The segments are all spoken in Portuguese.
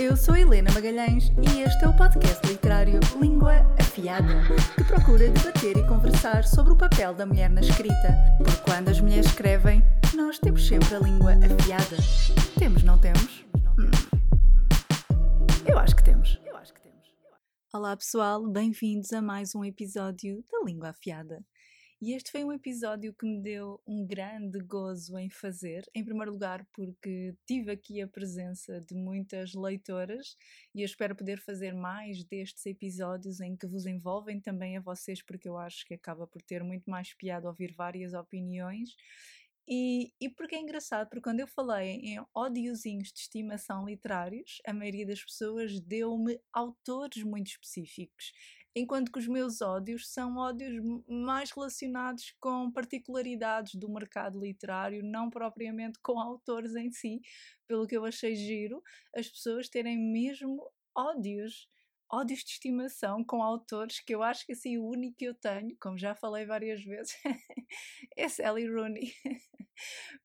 Eu sou Helena Magalhães e este é o podcast literário Língua Afiada, que procura debater e conversar sobre o papel da mulher na escrita. Porque quando as mulheres escrevem, nós temos sempre a língua afiada. Temos, não temos? Hum. Eu acho que temos. Eu acho que temos. Olá pessoal, bem-vindos a mais um episódio da Língua Afiada. E este foi um episódio que me deu um grande gozo em fazer. Em primeiro lugar, porque tive aqui a presença de muitas leitoras e eu espero poder fazer mais destes episódios em que vos envolvem também a vocês, porque eu acho que acaba por ter muito mais piada ouvir várias opiniões. E, e porque é engraçado, porque quando eu falei em ódiozinhos de estimação literários, a maioria das pessoas deu-me autores muito específicos enquanto que os meus ódios são ódios mais relacionados com particularidades do mercado literário, não propriamente com autores em si, pelo que eu achei giro, as pessoas terem mesmo ódios ódios de estimação com autores que eu acho que assim o único que eu tenho, como já falei várias vezes, é Sally Rooney.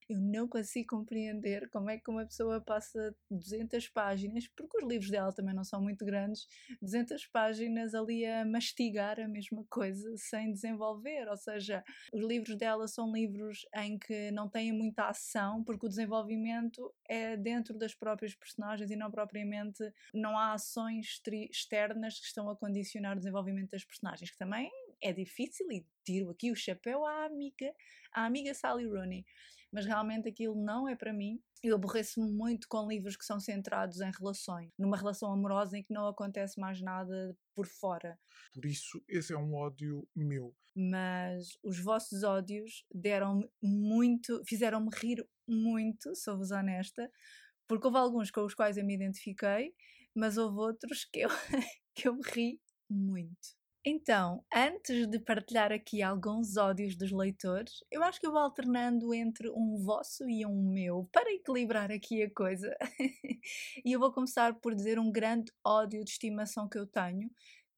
Eu não consigo compreender como é que uma pessoa passa 200 páginas, porque os livros dela também não são muito grandes, 200 páginas ali a mastigar a mesma coisa sem desenvolver. Ou seja, os livros dela são livros em que não têm muita ação, porque o desenvolvimento é dentro das próprias personagens e não propriamente não há ações externas que estão a condicionar o desenvolvimento das personagens, que também é difícil e tiro aqui o chapéu à amiga, à amiga Sally Rooney. Mas realmente aquilo não é para mim. Eu aborreço-me muito com livros que são centrados em relações, numa relação amorosa em que não acontece mais nada por fora. Por isso, esse é um ódio meu. Mas os vossos ódios deram-me muito, fizeram-me rir muito, sou-vos honesta, porque houve alguns com os quais eu me identifiquei, mas houve outros que eu, que eu ri muito. Então, antes de partilhar aqui alguns ódios dos leitores, eu acho que eu vou alternando entre um vosso e um meu para equilibrar aqui a coisa. e eu vou começar por dizer um grande ódio de estimação que eu tenho,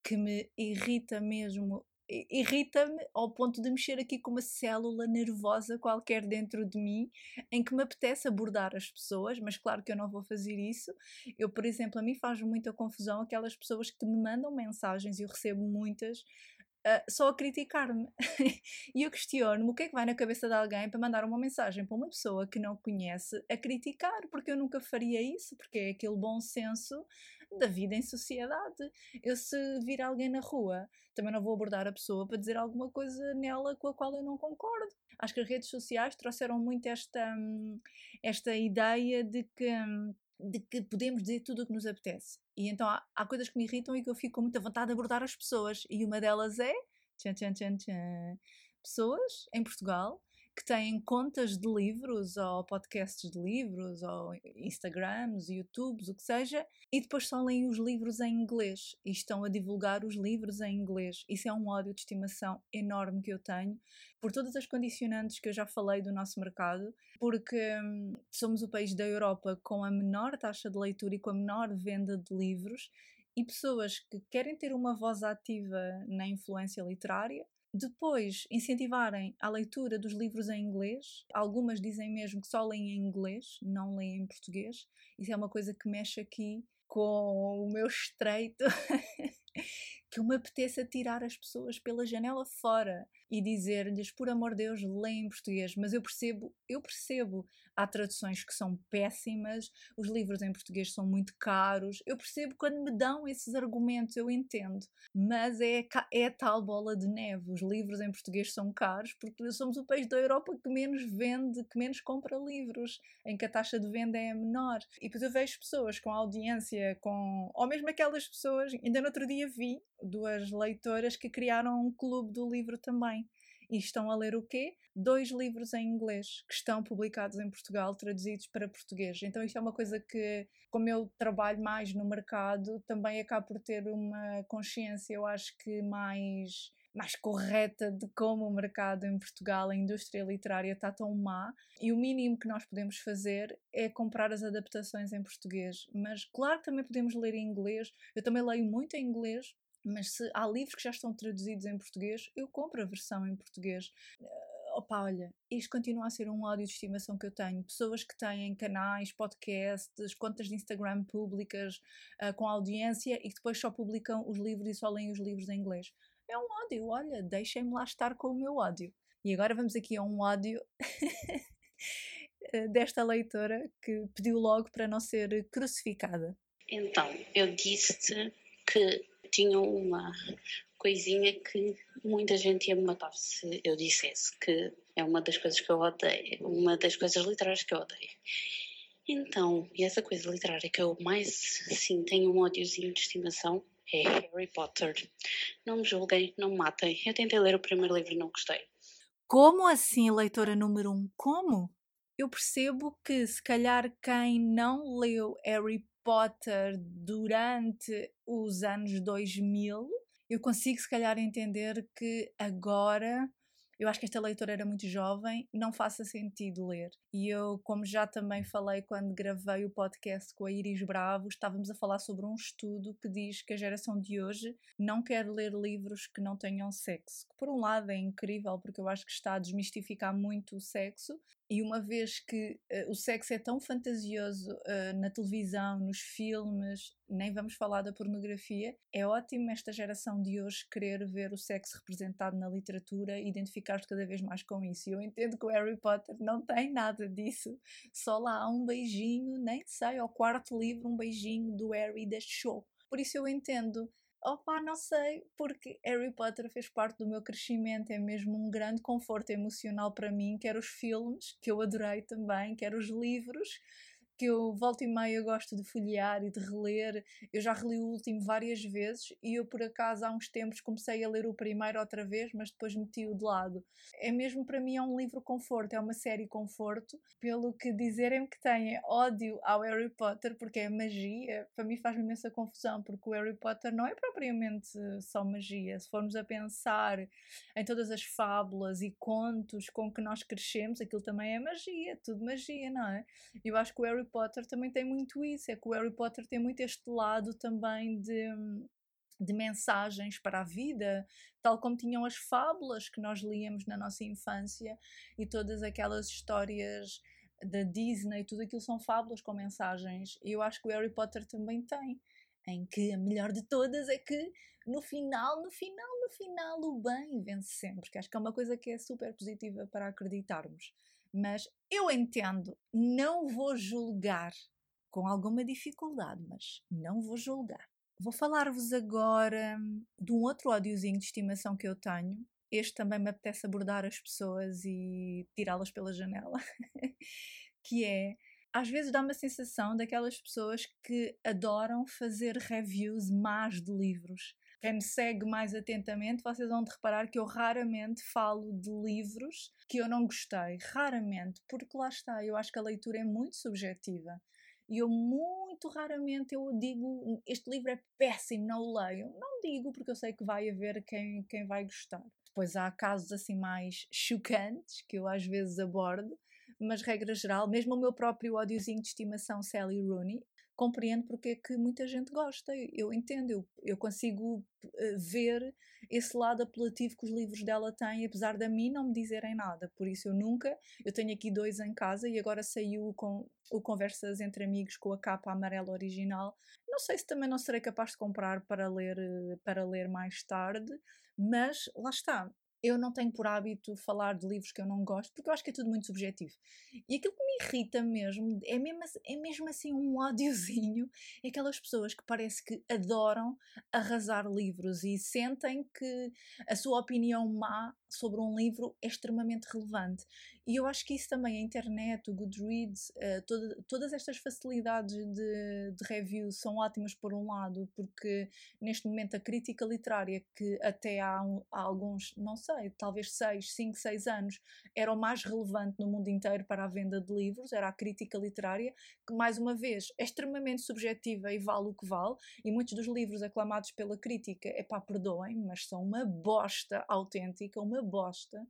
que me irrita mesmo irrita-me ao ponto de mexer aqui com uma célula nervosa qualquer dentro de mim, em que me apetece abordar as pessoas, mas claro que eu não vou fazer isso. Eu, por exemplo, a mim faz muita confusão aquelas pessoas que me mandam mensagens e eu recebo muitas. Uh, só a criticar-me. e eu questiono-me o que é que vai na cabeça de alguém para mandar uma mensagem para uma pessoa que não conhece a criticar, porque eu nunca faria isso, porque é aquele bom senso da vida em sociedade. Eu, se vir alguém na rua, também não vou abordar a pessoa para dizer alguma coisa nela com a qual eu não concordo. Acho que as redes sociais trouxeram muito esta, hum, esta ideia de que hum, de que podemos dizer tudo o que nos apetece. E então há, há, coisas que me irritam e que eu fico com muita vontade de abordar as pessoas. E uma delas é tchan, tchan, tchan, tchan, pessoas em Portugal que têm contas de livros ou podcasts de livros ou Instagrams, YouTubes, o que seja, e depois só leem os livros em inglês e estão a divulgar os livros em inglês. Isso é um ódio de estimação enorme que eu tenho por todas as condicionantes que eu já falei do nosso mercado, porque hum, somos o país da Europa com a menor taxa de leitura e com a menor venda de livros e pessoas que querem ter uma voz ativa na influência literária depois, incentivarem a leitura dos livros em inglês. Algumas dizem mesmo que só leem em inglês, não leem em português. Isso é uma coisa que mexe aqui com o meu estreito. que eu me apeteça tirar as pessoas pela janela fora e dizer-lhes, por amor de Deus, leem em português. Mas eu percebo, eu percebo, há traduções que são péssimas, os livros em português são muito caros. Eu percebo quando me dão esses argumentos, eu entendo. Mas é, é tal bola de neve. Os livros em português são caros porque somos o país da Europa que menos vende, que menos compra livros, em que a taxa de venda é menor. E depois eu vejo pessoas com audiência, com. ou mesmo aquelas pessoas, ainda no outro dia vi duas leitoras que criaram um clube do livro também. E estão a ler o quê? Dois livros em inglês que estão publicados em Portugal, traduzidos para português. Então, isto é uma coisa que, como eu trabalho mais no mercado, também acabo por ter uma consciência, eu acho que mais mais correta de como o mercado em Portugal, a indústria literária está tão má e o mínimo que nós podemos fazer é comprar as adaptações em português. Mas claro também podemos ler em inglês. Eu também leio muito em inglês, mas se há livros que já estão traduzidos em português, eu compro a versão em português. opa, olha, isto continua a ser um ódio de estimação que eu tenho. Pessoas que têm canais, podcasts, contas de Instagram públicas uh, com audiência e que depois só publicam os livros e só leem os livros em inglês. É um ódio, olha, deixem-me lá estar com o meu ódio. E agora vamos aqui a um ódio desta leitora que pediu logo para não ser crucificada. Então, eu disse que tinha uma coisinha que muita gente ia me matar se eu dissesse que é uma das coisas que eu odeio, uma das coisas literárias que eu odeio. Então, e essa coisa literária que eu mais, sim, tenho um ódiozinho de estimação é Harry Potter. Não me julguem, não me matem. Eu tentei ler o primeiro livro e não gostei. Como assim, leitora número um? Como? Eu percebo que se calhar quem não leu Harry Potter durante os anos 2000 eu consigo se calhar entender que agora eu acho que esta leitora era muito jovem, não faça sentido ler. E eu, como já também falei quando gravei o podcast com a Iris Bravo, estávamos a falar sobre um estudo que diz que a geração de hoje não quer ler livros que não tenham sexo. Que por um lado é incrível, porque eu acho que está a desmistificar muito o sexo, e uma vez que uh, o sexo é tão fantasioso uh, na televisão, nos filmes, nem vamos falar da pornografia, é ótimo esta geração de hoje querer ver o sexo representado na literatura e identificar-se cada vez mais com isso. E eu entendo que o Harry Potter não tem nada disso, só lá há um beijinho, nem sei, ao quarto livro, um beijinho do Harry da show. Por isso eu entendo Opa, não sei, porque Harry Potter fez parte do meu crescimento, é mesmo um grande conforto emocional para mim, quer os filmes, que eu adorei também, quer os livros, que eu volto e meia gosto de folhear e de reler. Eu já reli o último várias vezes e eu, por acaso, há uns tempos comecei a ler o primeiro outra vez, mas depois meti-o de lado. É mesmo para mim é um livro conforto, é uma série conforto, pelo que dizerem que tem ódio ao Harry Potter, porque é magia, para mim faz-me imensa confusão, porque o Harry Potter não é propriamente só magia. Se formos a pensar em todas as fábulas e contos com que nós crescemos, aquilo também é magia, tudo magia, não é? Eu acho que o Harry Harry Potter também tem muito isso, é que o Harry Potter tem muito este lado também de, de mensagens para a vida, tal como tinham as fábulas que nós líamos na nossa infância e todas aquelas histórias da Disney, tudo aquilo são fábulas com mensagens. E eu acho que o Harry Potter também tem, em que a melhor de todas é que no final, no final, no final, o bem vence sempre, que acho que é uma coisa que é super positiva para acreditarmos. Mas eu entendo, não vou julgar com alguma dificuldade, mas não vou julgar. Vou falar-vos agora de um outro ódiozinho de estimação que eu tenho. Este também me apetece abordar as pessoas e tirá-las pela janela. que é, às vezes dá uma sensação daquelas pessoas que adoram fazer reviews más de livros quem me segue mais atentamente, vocês vão de reparar que eu raramente falo de livros que eu não gostei. Raramente, porque lá está, eu acho que a leitura é muito subjetiva. E eu muito raramente eu digo este livro é péssimo, não o leio. Não digo porque eu sei que vai haver quem, quem vai gostar. Depois há casos assim mais chocantes que eu às vezes abordo, mas regra geral, mesmo o meu próprio ódiozinho de estimação Sally Rooney, compreendo porque é que muita gente gosta. Eu entendo, eu, eu consigo uh, ver esse lado apelativo que os livros dela têm, apesar de a mim não me dizerem nada. Por isso eu nunca, eu tenho aqui dois em casa e agora saiu com o Conversas entre Amigos com a capa amarela original. Não sei se também não serei capaz de comprar para ler, eh, para ler mais tarde, mas lá está eu não tenho por hábito falar de livros que eu não gosto, porque eu acho que é tudo muito subjetivo. E aquilo que me irrita mesmo, é mesmo, é mesmo assim um ódiozinho, é aquelas pessoas que parece que adoram arrasar livros e sentem que a sua opinião má sobre um livro é extremamente relevante. E eu acho que isso também, a internet, o Goodreads, uh, toda, todas estas facilidades de, de review são ótimas por um lado, porque neste momento a crítica literária, que até há, um, há alguns, não sei, talvez 6, 5, 6 anos, era o mais relevante no mundo inteiro para a venda de livros, era a crítica literária, que mais uma vez é extremamente subjetiva e vale o que vale, e muitos dos livros aclamados pela crítica, é pá, perdoem, mas são uma bosta autêntica, uma bosta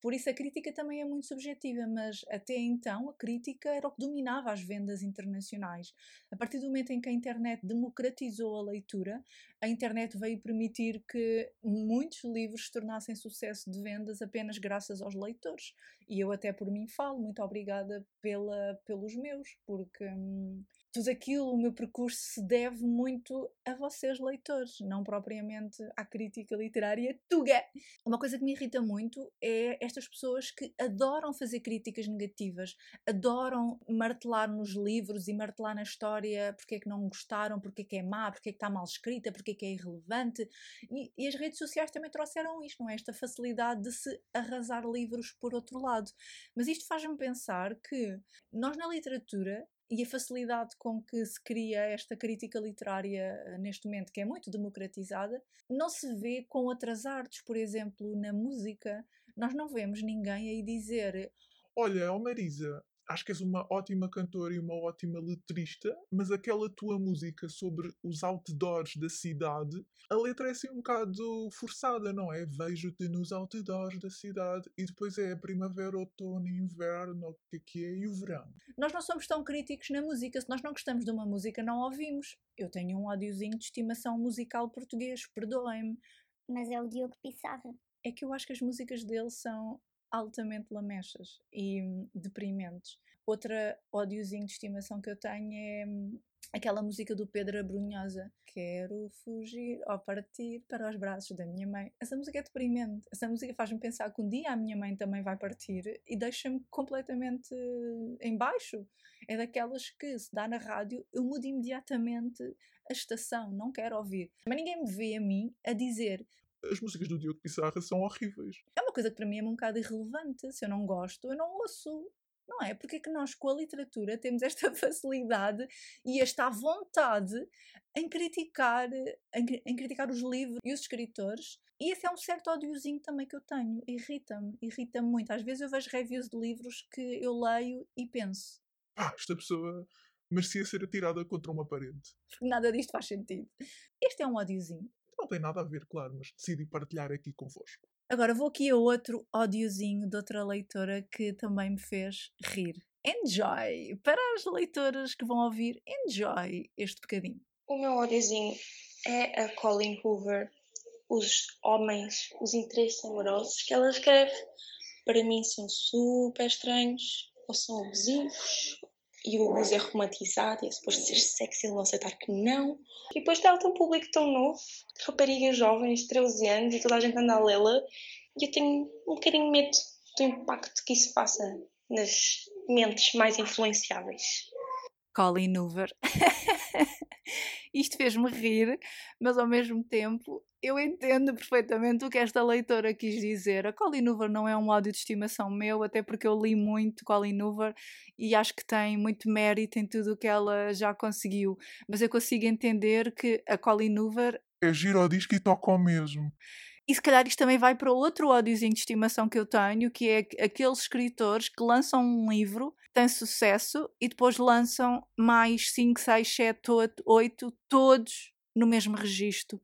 Por isso a crítica também é muito subjetiva, mas até então a crítica era o que dominava as vendas internacionais. A partir do momento em que a internet democratizou a leitura, a internet veio permitir que muitos livros se tornassem sucesso de vendas apenas graças aos leitores. E eu até por mim falo, muito obrigada pela, pelos meus, porque hum, tudo aquilo, o meu percurso se deve muito a vocês, leitores, não propriamente à crítica literária tuga. Uma coisa que me irrita muito é estas pessoas que adoram fazer críticas negativas, adoram martelar nos livros e martelar na história porque é que não gostaram, porque é que é má, porque é que está mal escrita, porque é que é irrelevante. E, e as redes sociais também trouxeram isto, não é? Esta facilidade de se arrasar livros por outro lado. Mas isto faz-me pensar que nós na literatura e a facilidade com que se cria esta crítica literária eh, neste momento, que é muito democratizada, não se vê com outras artes, por exemplo, na música. Nós não vemos ninguém aí dizer: Olha, Marisa, acho que és uma ótima cantora e uma ótima letrista, mas aquela tua música sobre os outdoors da cidade, a letra é assim um bocado forçada, não é? Vejo-te nos outdoors da cidade e depois é a primavera, outono, inverno, o que é que é, e o verão. Nós não somos tão críticos na música. Se nós não gostamos de uma música, não ouvimos. Eu tenho um ódiozinho de estimação musical português, perdoem-me. Mas é o Diogo Pissarra. É que eu acho que as músicas dele são altamente lamechas e hum, deprimentes. Outra ódiozinho de estimação que eu tenho é hum, aquela música do Pedro Abrunhosa. Quero fugir ou partir para os braços da minha mãe. Essa música é deprimente. Essa música faz-me pensar que um dia a minha mãe também vai partir e deixa-me completamente em baixo. É daquelas que, se dá na rádio, eu mudo imediatamente a estação, não quero ouvir. Mas ninguém me vê a mim a dizer as músicas do Diogo Pissarra são horríveis. É uma coisa que para mim é um bocado irrelevante. Se eu não gosto, eu não ouço. Não é? Porque é que nós, com a literatura, temos esta facilidade e esta vontade em criticar, em, em criticar os livros e os escritores. E esse é um certo ódiozinho também que eu tenho. Irrita-me, irrita-me muito. Às vezes eu vejo reviews de livros que eu leio e penso. Ah, esta pessoa merecia ser atirada contra uma parede. Porque nada disto faz sentido. Este é um ódiozinho. Não tem nada a ver, claro, mas decidi partilhar aqui convosco. Agora vou aqui a outro ódiozinho de outra leitora que também me fez rir. Enjoy! Para as leitoras que vão ouvir, enjoy este bocadinho. O meu ódiozinho é a Colin Hoover, os homens, os interesses amorosos que ela escreve. Para mim são super estranhos, ou são abusivos, e o abuso é romantizado, e é suposto ser sexy, ele não aceitar que não. E depois tem um público tão novo, raparigas jovens, 13 anos, e toda a gente anda a lê-la, e eu tenho um bocadinho medo do impacto que isso faça nas mentes mais influenciáveis. Colin Hoover. Isto fez-me rir, mas ao mesmo tempo eu entendo perfeitamente o que esta leitora quis dizer. A Colin Hoover não é um áudio de estimação meu, até porque eu li muito Colin Hoover e acho que tem muito mérito em tudo o que ela já conseguiu. Mas eu consigo entender que a Colin Hoover. É giro ao disco e toca ao mesmo. E se calhar isto também vai para outro ódiozinho de estimação que eu tenho, que é aqueles escritores que lançam um livro, têm sucesso e depois lançam mais 5, 6, 7, 8, todos no mesmo registro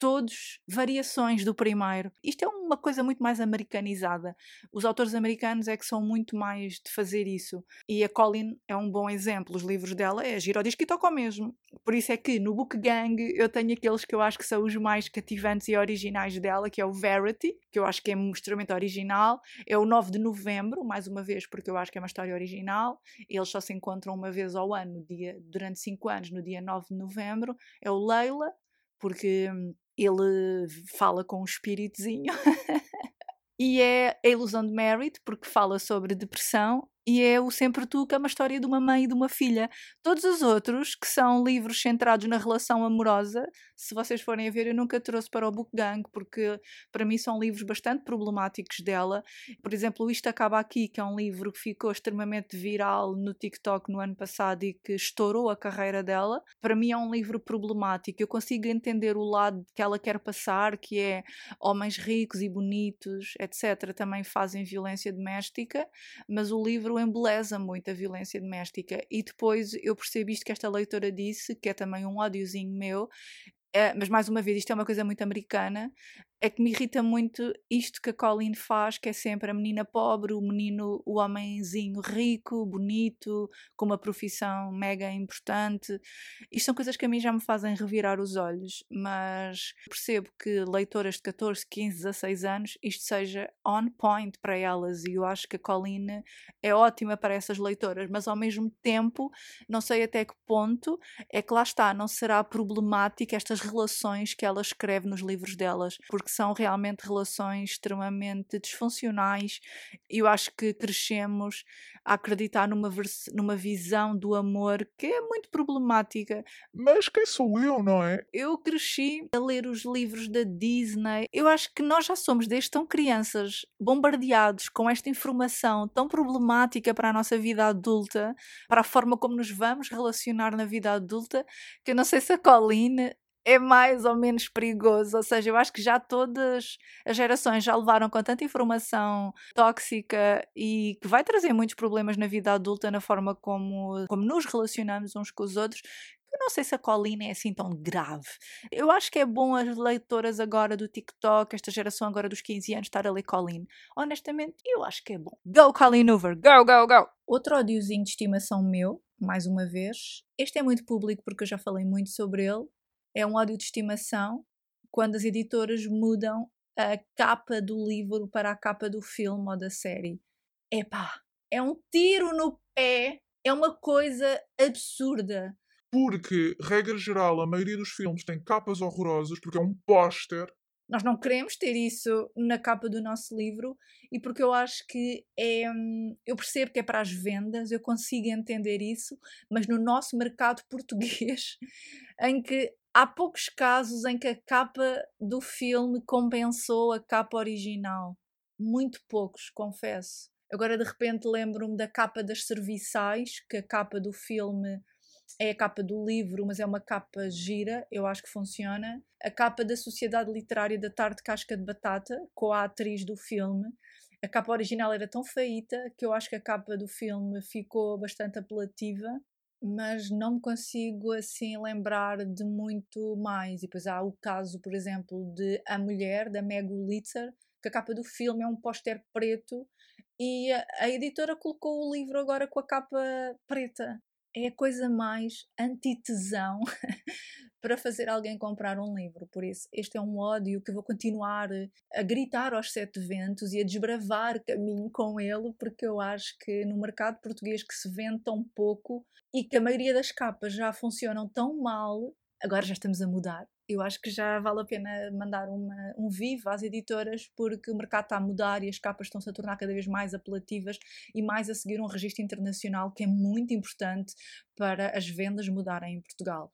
todos variações do primeiro. Isto é uma coisa muito mais americanizada. Os autores americanos é que são muito mais de fazer isso. E a Colin é um bom exemplo. Os livros dela é giro disco e toca mesmo. Por isso é que no Book Gang eu tenho aqueles que eu acho que são os mais cativantes e originais dela, que é o Verity, que eu acho que é extremamente original. É o 9 de novembro, mais uma vez, porque eu acho que é uma história original. Eles só se encontram uma vez ao ano, dia, durante 5 anos, no dia 9 de novembro. É o Leila, porque hum, ele fala com um espíritozinho. e é a ilusão de Merit, porque fala sobre depressão e é o Sempre Tu, que é uma história de uma mãe e de uma filha. Todos os outros, que são livros centrados na relação amorosa, se vocês forem a ver, eu nunca trouxe para o Book Gang, porque para mim são livros bastante problemáticos dela. Por exemplo, Isto Acaba Aqui, que é um livro que ficou extremamente viral no TikTok no ano passado e que estourou a carreira dela. Para mim é um livro problemático. Eu consigo entender o lado que ela quer passar, que é homens ricos e bonitos, etc., também fazem violência doméstica, mas o livro embeleza muito a violência doméstica. E depois eu percebo isto que esta leitora disse, que é também um ódiozinho meu, é, mas mais uma vez, isto é uma coisa muito americana. É que me irrita muito isto que a Colleen faz, que é sempre a menina pobre, o menino, o homenzinho rico, bonito, com uma profissão mega importante. Isto são coisas que a mim já me fazem revirar os olhos, mas percebo que leitoras de 14, 15, 16 anos, isto seja on point para elas e eu acho que a Colleen é ótima para essas leitoras, mas ao mesmo tempo, não sei até que ponto é que lá está, não será problemática estas relações que ela escreve nos livros delas, porque que são realmente relações extremamente disfuncionais. Eu acho que crescemos a acreditar numa, numa visão do amor que é muito problemática. Mas quem sou eu, não é? Eu cresci a ler os livros da Disney. Eu acho que nós já somos desde tão crianças bombardeados com esta informação tão problemática para a nossa vida adulta, para a forma como nos vamos relacionar na vida adulta, que eu não sei se a Colleen é mais ou menos perigoso. Ou seja, eu acho que já todas as gerações já levaram com tanta informação tóxica e que vai trazer muitos problemas na vida adulta, na forma como, como nos relacionamos uns com os outros. Eu não sei se a Colina é assim tão grave. Eu acho que é bom as leitoras agora do TikTok, esta geração agora dos 15 anos, estar a ler Colleen. Honestamente, eu acho que é bom. Go, Colleen Hoover! Go, go, go! Outro ódiozinho de estimação meu, mais uma vez. Este é muito público porque eu já falei muito sobre ele é um ódio de estimação quando as editoras mudam a capa do livro para a capa do filme ou da série. Epá, é um tiro no pé, é uma coisa absurda. Porque, regra geral, a maioria dos filmes tem capas horrorosas porque é um póster. Nós não queremos ter isso na capa do nosso livro e porque eu acho que é. Hum, eu percebo que é para as vendas, eu consigo entender isso, mas no nosso mercado português, em que há poucos casos em que a capa do filme compensou a capa original. Muito poucos, confesso. Agora de repente lembro-me da capa das serviçais, que a capa do filme é a capa do livro, mas é uma capa gira, eu acho que funciona. A capa da Sociedade Literária da Tarde Casca de Batata, com a atriz do filme. A capa original era tão feita que eu acho que a capa do filme ficou bastante apelativa mas não me consigo assim lembrar de muito mais. E depois há o caso, por exemplo, de A Mulher, da Meg Litzer, que a capa do filme é um póster preto e a, a editora colocou o livro agora com a capa preta. É a coisa mais antitesão para fazer alguém comprar um livro. Por isso, este é um ódio que vou continuar a gritar aos sete ventos e a desbravar caminho com ele, porque eu acho que no mercado português que se vende tão pouco e que a maioria das capas já funcionam tão mal, agora já estamos a mudar. Eu acho que já vale a pena mandar uma, um vivo às editoras, porque o mercado está a mudar e as capas estão-se a tornar cada vez mais apelativas e mais a seguir um registro internacional que é muito importante para as vendas mudarem em Portugal.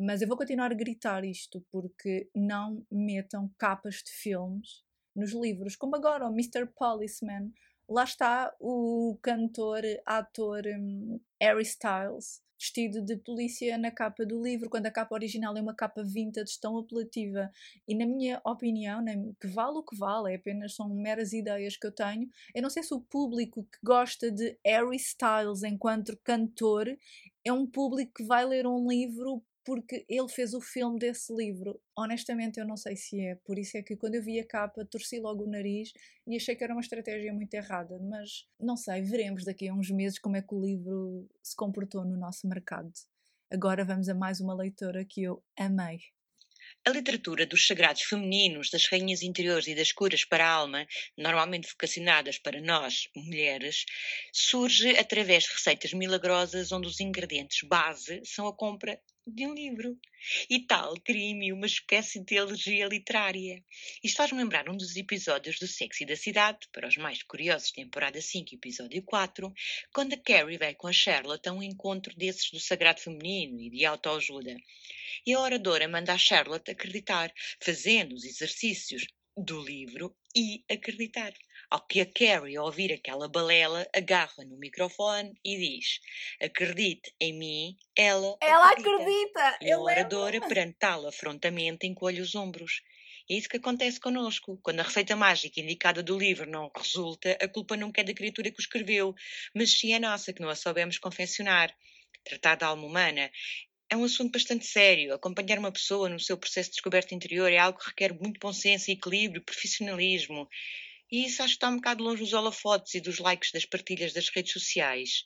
Mas eu vou continuar a gritar isto porque não metam capas de filmes nos livros, como agora o Mr. Policeman. Lá está o cantor, ator um, Harry Styles, vestido de polícia na capa do livro, quando a capa original é uma capa vintage tão apelativa. E na minha opinião, que vale o que vale, é apenas são meras ideias que eu tenho. Eu não sei se o público que gosta de Harry Styles enquanto cantor é um público que vai ler um livro porque ele fez o filme desse livro. Honestamente, eu não sei se é. Por isso é que quando eu vi a capa, torci logo o nariz e achei que era uma estratégia muito errada. Mas não sei, veremos daqui a uns meses como é que o livro se comportou no nosso mercado. Agora vamos a mais uma leitora que eu amei. A literatura dos sagrados femininos, das rainhas interiores e das curas para a alma, normalmente vocacionadas para nós, mulheres, surge através de receitas milagrosas onde os ingredientes base são a compra de um livro. E tal cria-me uma espécie de alergia literária. Isto faz-me lembrar um dos episódios do Sexy da Cidade, para os mais curiosos, temporada 5, episódio 4, quando a Carrie vai com a Charlotte a um encontro desses do sagrado feminino e de autoajuda. E a oradora manda a Charlotte acreditar, fazendo os exercícios do livro e acreditar. Ao que a Carrie, ao ouvir aquela balela, agarra no microfone e diz: Acredite em mim, ela. Ela acredita! acredita. E a oradora, perante tal afrontamento, encolhe os ombros. É isso que acontece connosco. Quando a receita mágica indicada do livro não resulta, a culpa nunca é da criatura que o escreveu, mas sim é nossa, que não a soubemos confeccionar. Tratar da alma humana é um assunto bastante sério. Acompanhar uma pessoa no seu processo de descoberta interior é algo que requer muito bom senso, equilíbrio, profissionalismo. E isso acho que está um bocado longe dos holofotes e dos likes das partilhas das redes sociais.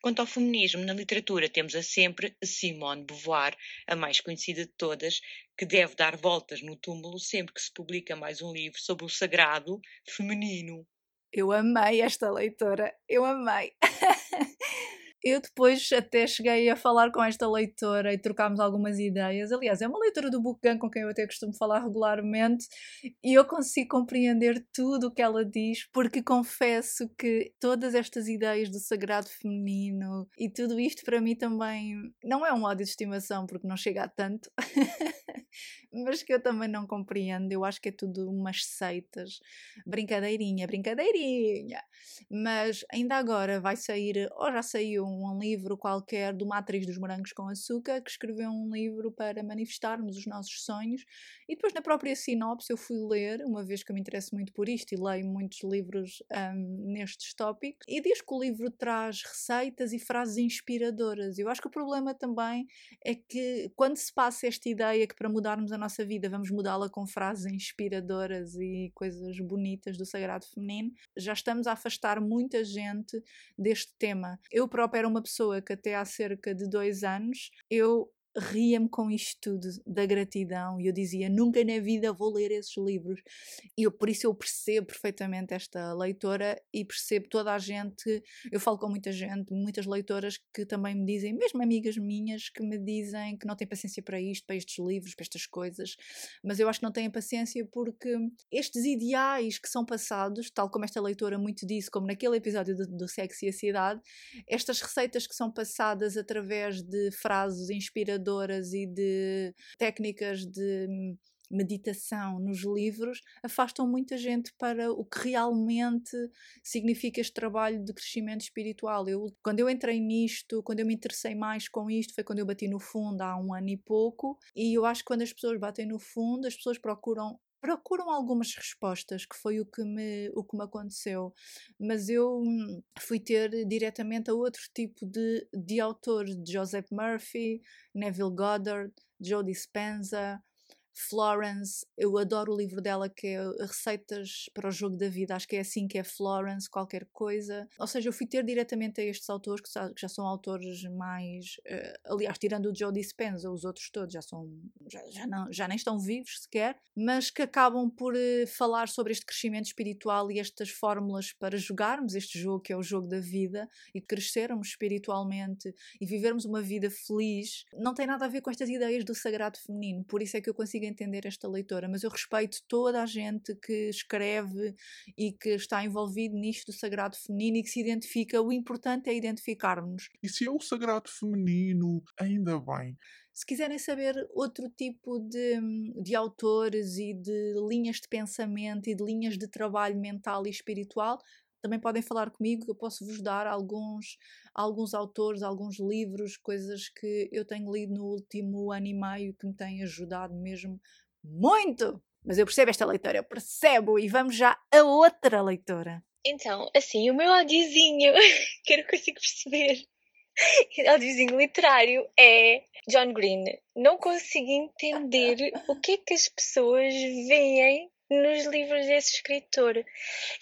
Quanto ao feminismo, na literatura temos a sempre Simone Beauvoir, a mais conhecida de todas, que deve dar voltas no túmulo sempre que se publica mais um livro sobre o sagrado feminino. Eu amei esta leitora, eu amei. Eu depois até cheguei a falar com esta leitora e trocámos algumas ideias. Aliás, é uma leitora do Bookgan com quem eu até costumo falar regularmente e eu consigo compreender tudo o que ela diz, porque confesso que todas estas ideias do sagrado feminino e tudo isto para mim também não é um ódio de estimação, porque não chega a tanto, mas que eu também não compreendo. Eu acho que é tudo umas seitas. Brincadeirinha, brincadeirinha. Mas ainda agora vai sair, ou já saiu um livro qualquer de uma atriz dos Morangos com Açúcar que escreveu um livro para manifestarmos os nossos sonhos. E depois, na própria sinopse, eu fui ler, uma vez que eu me interesso muito por isto e leio muitos livros um, nestes tópicos, e diz que o livro traz receitas e frases inspiradoras. Eu acho que o problema também é que quando se passa esta ideia que para mudarmos a nossa vida vamos mudá-la com frases inspiradoras e coisas bonitas do sagrado feminino, já estamos a afastar muita gente deste tema. Eu própria era uma pessoa que até há cerca de dois anos eu ria-me com isto tudo da gratidão e eu dizia nunca na vida vou ler esses livros. E eu, por isso eu percebo perfeitamente esta leitora e percebo toda a gente eu falo com muita gente, muitas leitoras que também me dizem, mesmo amigas minhas que me dizem que não têm paciência para isto, para estes livros, para estas coisas mas eu acho que não têm paciência porque estes ideais que são passados, tal como esta leitora muito disse, como naquele episódio do, do Sexo e a Cidade estas receitas que são passadas através de frases inspiradoras e de técnicas de meditação nos livros afastam muita gente para o que realmente significa este trabalho de crescimento espiritual. Eu, quando eu entrei nisto, quando eu me interessei mais com isto, foi quando eu bati no fundo há um ano e pouco, e eu acho que quando as pessoas batem no fundo, as pessoas procuram procuram algumas respostas, que foi o que me, o que me aconteceu, mas eu hum, fui ter diretamente a outro tipo de, de autores, Joseph Murphy, Neville Goddard, Joe Dispenza, Florence, eu adoro o livro dela que é Receitas para o Jogo da Vida, acho que é assim que é Florence, qualquer coisa. Ou seja, eu fui ter diretamente a estes autores que já são autores mais. Uh, aliás, tirando o Joe Dispenza, os outros todos já são. Já, já, não, já nem estão vivos sequer, mas que acabam por uh, falar sobre este crescimento espiritual e estas fórmulas para jogarmos este jogo que é o jogo da vida e crescermos espiritualmente e vivermos uma vida feliz. Não tem nada a ver com estas ideias do sagrado feminino, por isso é que eu consigo entender esta leitora, mas eu respeito toda a gente que escreve e que está envolvido nisto do sagrado feminino e que se identifica. O importante é identificarmos. E se é o sagrado feminino, ainda bem. Se quiserem saber outro tipo de, de autores e de linhas de pensamento e de linhas de trabalho mental e espiritual, também podem falar comigo, eu posso vos dar alguns, alguns autores, alguns livros, coisas que eu tenho lido no último ano e meio que me têm ajudado mesmo muito. Mas eu percebo esta leitora, eu percebo, e vamos já a outra leitora. Então, assim, o meu audiozinho, que eu não consigo perceber, audiozinho literário é John Green. Não consigo entender o que é que as pessoas veem nos livros desse escritor.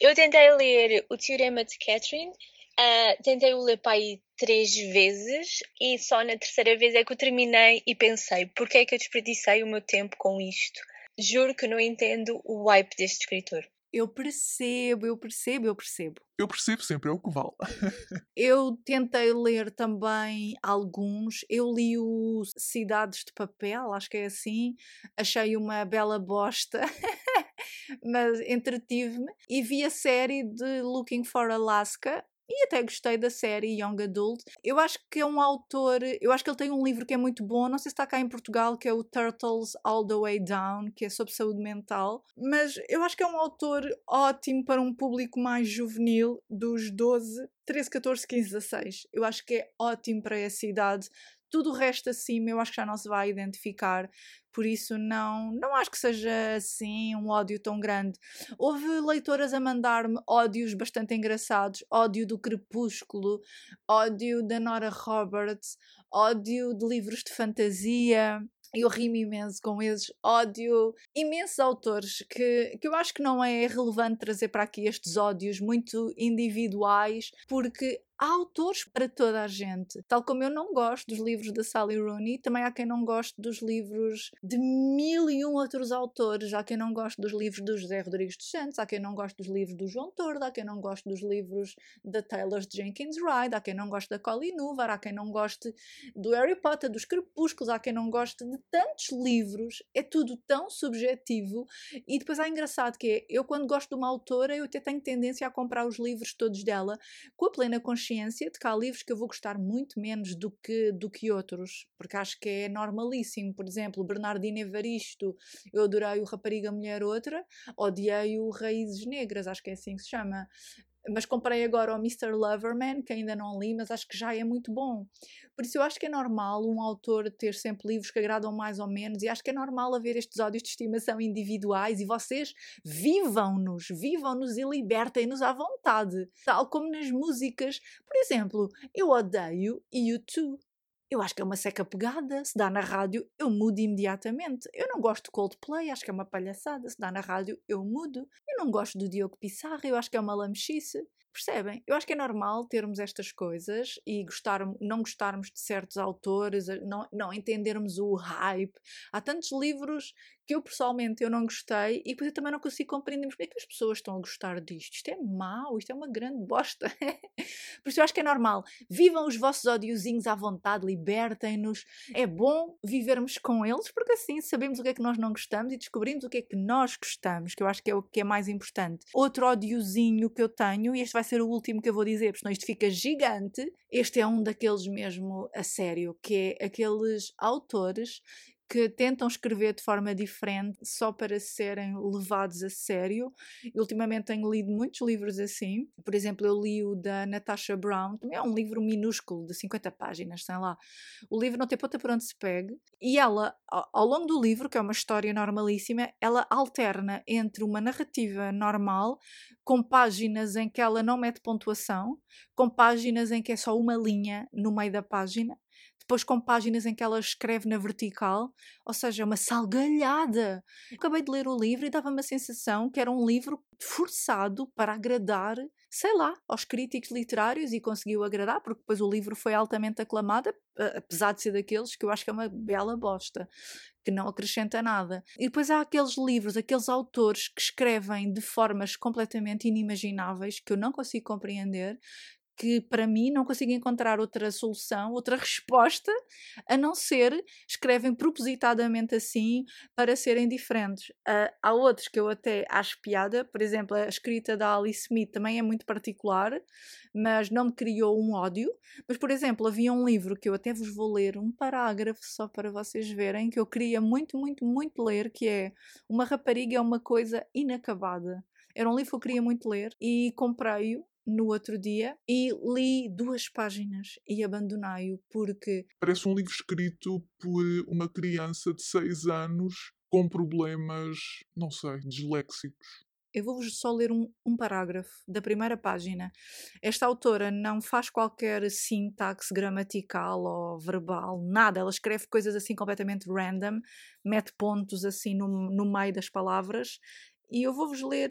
Eu tentei ler o Teorema de Catherine, uh, tentei o ler para aí três vezes e só na terceira vez é que eu terminei e pensei, porque é que eu desperdicei o meu tempo com isto? Juro que não entendo o hype deste escritor. Eu percebo, eu percebo, eu percebo. Eu percebo sempre, é o que vale. eu tentei ler também alguns. Eu li o Cidades de Papel, acho que é assim. Achei uma bela bosta. mas entretive-me e vi a série de Looking for Alaska e até gostei da série Young Adult. Eu acho que é um autor, eu acho que ele tem um livro que é muito bom, não sei se está cá em Portugal, que é o Turtles All the Way Down, que é sobre saúde mental, mas eu acho que é um autor ótimo para um público mais juvenil, dos 12, 13, 14, 15, 16. Eu acho que é ótimo para essa idade. Tudo o resto acima eu acho que já não se vai identificar, por isso não, não acho que seja assim um ódio tão grande. Houve leitoras a mandar-me ódios bastante engraçados, ódio do Crepúsculo, ódio da Nora Roberts, ódio de livros de fantasia. Eu rimo imenso com esses, ódio imensos autores que, que eu acho que não é relevante trazer para aqui estes ódios muito individuais, porque há autores para toda a gente. Tal como eu não gosto dos livros da Sally Rooney, também há quem não goste dos livros de mil e um outros autores. Há quem não goste dos livros do José Rodrigues dos Santos, há quem não goste dos livros do João Tordo, há quem não goste dos livros da Taylor Jenkins Reid, há quem não goste da Colleen Hoover, há quem não goste do Harry Potter, dos Crepúsculos, há quem não goste de tantos livros. É tudo tão subjetivo. E depois há engraçado que é, eu quando gosto de uma autora, eu até tenho tendência a comprar os livros todos dela com a plena consciência consciência de que há livros que eu vou gostar muito menos do que, do que outros, porque acho que é normalíssimo. Por exemplo, Bernardino Evaristo, eu adorei o Rapariga Mulher Outra, odiei o Raízes Negras, acho que é assim que se chama mas comprei agora o Mr. Loverman, que ainda não li, mas acho que já é muito bom. Por isso eu acho que é normal um autor ter sempre livros que agradam mais ou menos, e acho que é normal haver estes ódios de estimação individuais, e vocês vivam-nos, vivam-nos e libertem-nos à vontade. Tal como nas músicas. Por exemplo, eu odeio U2. Eu acho que é uma seca pegada. Se dá na rádio, eu mudo imediatamente. Eu não gosto de Coldplay, acho que é uma palhaçada. Se dá na rádio, eu mudo. Eu não gosto do Diogo Pissarra, eu acho que é uma lamechice. Percebem? Eu acho que é normal termos estas coisas e gostar, não gostarmos de certos autores, não, não entendermos o hype. Há tantos livros que eu pessoalmente eu não gostei e depois eu também não consigo compreender porque é que as pessoas estão a gostar disto. Isto é mau, isto é uma grande bosta. Por isso eu acho que é normal. Vivam os vossos odiozinhos à vontade, libertem-nos. É bom vivermos com eles porque assim sabemos o que é que nós não gostamos e descobrimos o que é que nós gostamos, que eu acho que é o que é mais importante. Outro odiozinho que eu tenho, e este vai ser o último que eu vou dizer, porque senão isto fica gigante, este é um daqueles mesmo a sério, que é aqueles autores que tentam escrever de forma diferente só para serem levados a sério. Ultimamente tenho lido muitos livros assim. Por exemplo, eu li o da Natasha Brown, também é um livro minúsculo de 50 páginas, sei lá. O livro não tem ponta por onde se pegue. E ela, ao longo do livro, que é uma história normalíssima, ela alterna entre uma narrativa normal, com páginas em que ela não mete pontuação, com páginas em que é só uma linha no meio da página depois com páginas em que ela escreve na vertical, ou seja, uma salgalhada. Acabei de ler o livro e dava-me a sensação que era um livro forçado para agradar, sei lá, aos críticos literários e conseguiu agradar, porque depois o livro foi altamente aclamado, apesar de ser daqueles que eu acho que é uma bela bosta que não acrescenta nada. E depois há aqueles livros, aqueles autores que escrevem de formas completamente inimagináveis que eu não consigo compreender, que para mim não consigo encontrar outra solução, outra resposta, a não ser escrevem propositadamente assim para serem diferentes. Uh, há outros que eu até acho piada, por exemplo, a escrita da Alice Smith também é muito particular, mas não me criou um ódio. Mas, por exemplo, havia um livro que eu até vos vou ler, um parágrafo só para vocês verem, que eu queria muito, muito, muito ler, que é Uma Rapariga é uma coisa inacabada. Era um livro que eu queria muito ler e comprei-o no outro dia e li duas páginas e abandonei-o porque. Parece um livro escrito por uma criança de 6 anos com problemas, não sei, disléxicos. Eu vou-vos só ler um, um, parágrafo da primeira página. Esta autora não faz qualquer sintaxe gramatical ou verbal, nada. Ela escreve coisas assim completamente random, mete pontos assim no, no meio das palavras. E eu vou-vos ler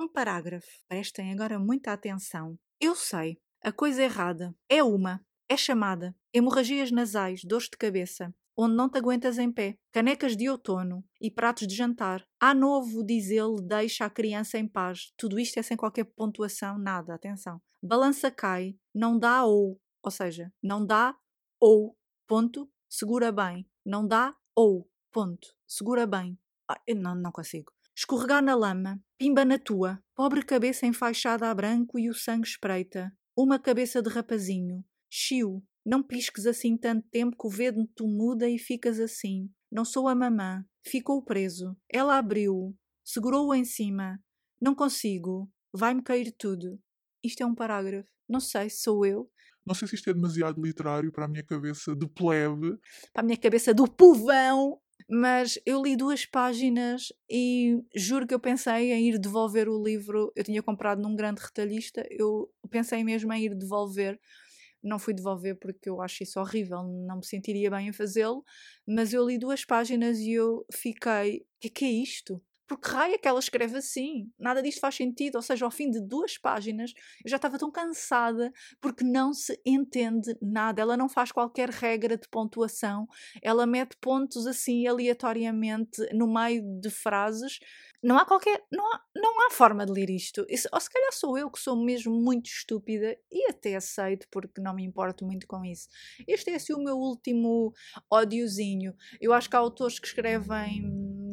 um parágrafo. Prestem agora muita atenção. Eu sei, a coisa errada é uma, é chamada hemorragias nasais, dores de cabeça, onde não te aguentas em pé, canecas de outono e pratos de jantar. Há novo, diz ele, deixa a criança em paz. Tudo isto é sem qualquer pontuação, nada, atenção. Balança cai, não dá ou, ou seja, não dá ou, ponto, segura bem. Não dá ou, ponto, segura bem. Ah, não, não consigo. Escorregar na lama, pimba na tua, pobre cabeça enfaixada a branco e o sangue espreita. Uma cabeça de rapazinho. Chiu, não pisques assim tanto tempo que o vento muda e ficas assim. Não sou a mamã. Ficou preso. Ela abriu. Segurou-o em cima. Não consigo. Vai-me cair tudo. Isto é um parágrafo. Não sei se sou eu. Não sei se isto é demasiado literário para a minha cabeça de plebe. Para a minha cabeça do povão. Mas eu li duas páginas e juro que eu pensei em ir devolver o livro. Eu tinha comprado num grande retalhista, eu pensei mesmo em ir devolver, não fui devolver porque eu acho isso horrível, não me sentiria bem em fazê-lo, mas eu li duas páginas e eu fiquei, o que, que é isto? Porque raia é que ela escreve assim? Nada disto faz sentido. Ou seja, ao fim de duas páginas, eu já estava tão cansada porque não se entende nada. Ela não faz qualquer regra de pontuação. Ela mete pontos assim aleatoriamente no meio de frases não há qualquer. Não há, não há forma de ler isto. Isso, ou se calhar sou eu que sou mesmo muito estúpida e até aceito porque não me importo muito com isso. Este é assim o meu último ódiozinho. Eu acho que há autores que escrevem,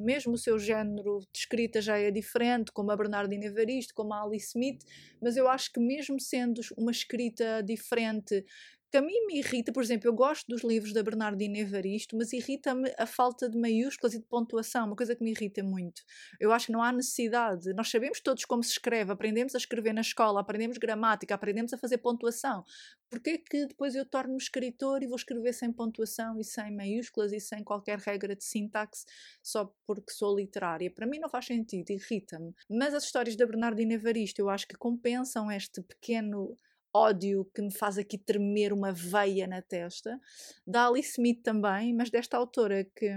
mesmo o seu género de escrita já é diferente, como a Bernardina Evaristo, como a Alice Smith, mas eu acho que mesmo sendo uma escrita diferente, que a mim me irrita, por exemplo, eu gosto dos livros da Bernardina Evaristo, mas irrita-me a falta de maiúsculas e de pontuação, uma coisa que me irrita muito. Eu acho que não há necessidade. Nós sabemos todos como se escreve, aprendemos a escrever na escola, aprendemos gramática, aprendemos a fazer pontuação. Porquê que depois eu torno-me escritor e vou escrever sem pontuação e sem maiúsculas e sem qualquer regra de sintaxe só porque sou literária? Para mim não faz sentido, irrita-me. Mas as histórias da Bernardina Evaristo eu acho que compensam este pequeno ódio que me faz aqui tremer uma veia na testa. Da Alice Smith também, mas desta autora que,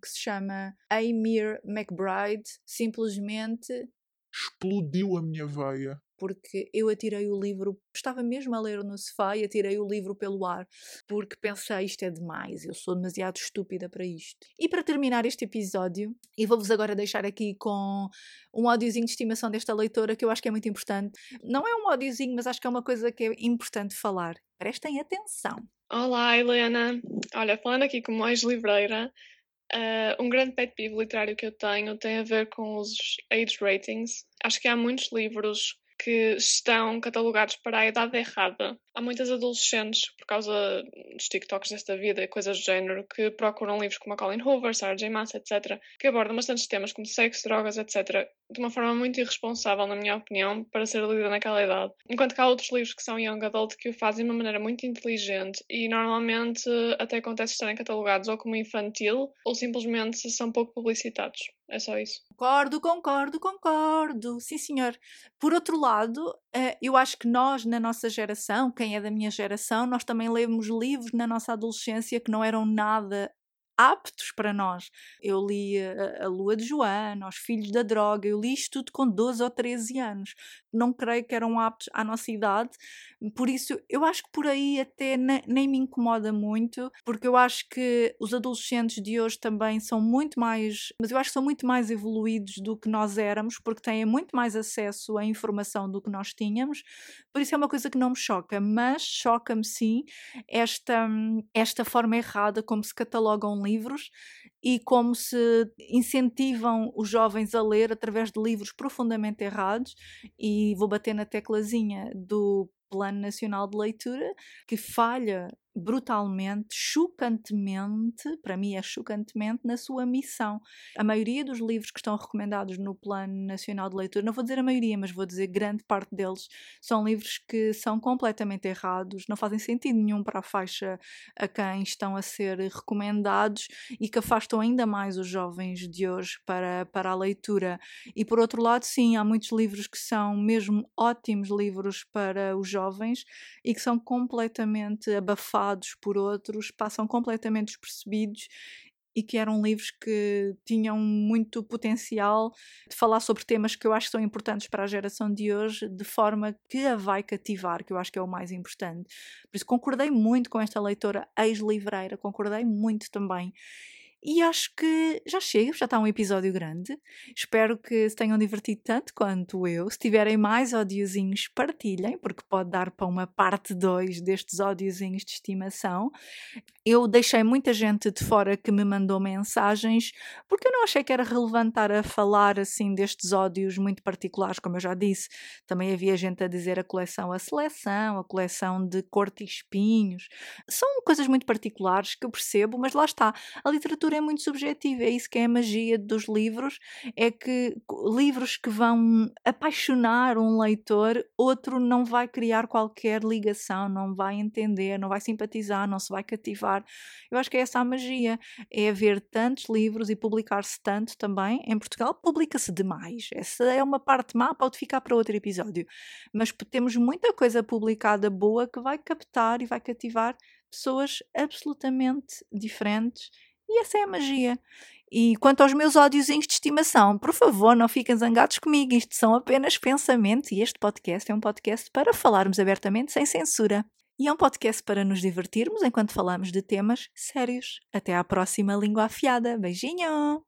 que se chama Amir McBride, simplesmente explodiu a minha veia porque eu atirei o livro, estava mesmo a ler no sofá e atirei o livro pelo ar, porque pensei isto é demais, eu sou demasiado estúpida para isto. E para terminar este episódio, e vou-vos agora deixar aqui com um ódiozinho de estimação desta leitora que eu acho que é muito importante. Não é um ódiozinho, mas acho que é uma coisa que é importante falar. Prestem atenção. Olá, Helena. Olha, falando aqui como ex-livreira, uh, um grande pet peeve literário que eu tenho tem a ver com os age ratings. Acho que há muitos livros que estão catalogados para a idade errada. Há muitas adolescentes, por causa dos TikToks desta vida e coisas do género, que procuram livros como a Colin Hoover, Sarah J. Maas, etc., que abordam bastantes temas como sexo, drogas, etc., de uma forma muito irresponsável, na minha opinião, para ser lida naquela idade. Enquanto que há outros livros que são young adult que o fazem de uma maneira muito inteligente e normalmente até acontece estarem catalogados ou como infantil ou simplesmente são pouco publicitados. É só isso. Concordo, concordo, concordo. Sim, senhor. Por outro lado, eu acho que nós, na nossa geração, quem é da minha geração, nós também lemos livros na nossa adolescência que não eram nada aptos para nós. Eu li a, a Lua de Joana, Os Filhos da Droga, eu li isto tudo com 12 ou 13 anos. Não creio que eram aptos à nossa idade, por isso eu acho que por aí até ne, nem me incomoda muito, porque eu acho que os adolescentes de hoje também são muito mais, mas eu acho que são muito mais evoluídos do que nós éramos, porque têm muito mais acesso à informação do que nós tínhamos. Por isso é uma coisa que não me choca, mas choca-me sim esta, esta forma errada como se catalogam livros e como se incentivam os jovens a ler através de livros profundamente errados. E vou bater na teclazinha do Plano Nacional de Leitura, que falha brutalmente, chocantemente, para mim é chocantemente, na sua missão. A maioria dos livros que estão recomendados no Plano Nacional de Leitura, não vou dizer a maioria, mas vou dizer grande parte deles, são livros que são completamente errados, não fazem sentido nenhum para a faixa a quem estão a ser recomendados e que afastam ainda mais os jovens de hoje para, para a leitura. E por outro lado, sim, há muitos livros que são mesmo ótimos livros para os jovens e que são completamente abafados por outros, passam completamente despercebidos e que eram livros que tinham muito potencial de falar sobre temas que eu acho que são importantes para a geração de hoje, de forma que a vai cativar, que eu acho que é o mais importante. Por isso concordei muito com esta leitora ex-livreira, concordei muito também. E acho que já chega, já está um episódio grande. Espero que se tenham divertido tanto quanto eu. Se tiverem mais audiozinhos, partilhem, porque pode dar para uma parte 2 destes audiozinhos de estimação. Eu deixei muita gente de fora que me mandou mensagens, porque eu não achei que era relevante estar a falar assim destes ódios muito particulares, como eu já disse. Também havia gente a dizer a coleção A Seleção, a coleção de Corte e Espinhos. São coisas muito particulares que eu percebo, mas lá está. A literatura é muito subjetiva, é isso que é a magia dos livros, é que livros que vão apaixonar um leitor, outro não vai criar qualquer ligação, não vai entender, não vai simpatizar, não se vai cativar. Eu acho que é essa a magia, é haver tantos livros e publicar-se tanto também. Em Portugal publica-se demais. Essa é uma parte má, pode ficar para outro episódio. Mas temos muita coisa publicada boa que vai captar e vai cativar pessoas absolutamente diferentes. E essa é a magia. E quanto aos meus ódiozinhos de estimação, por favor, não fiquem zangados comigo. Isto são apenas pensamentos e este podcast é um podcast para falarmos abertamente sem censura. E é um podcast para nos divertirmos enquanto falamos de temas sérios. Até à próxima língua afiada. Beijinho!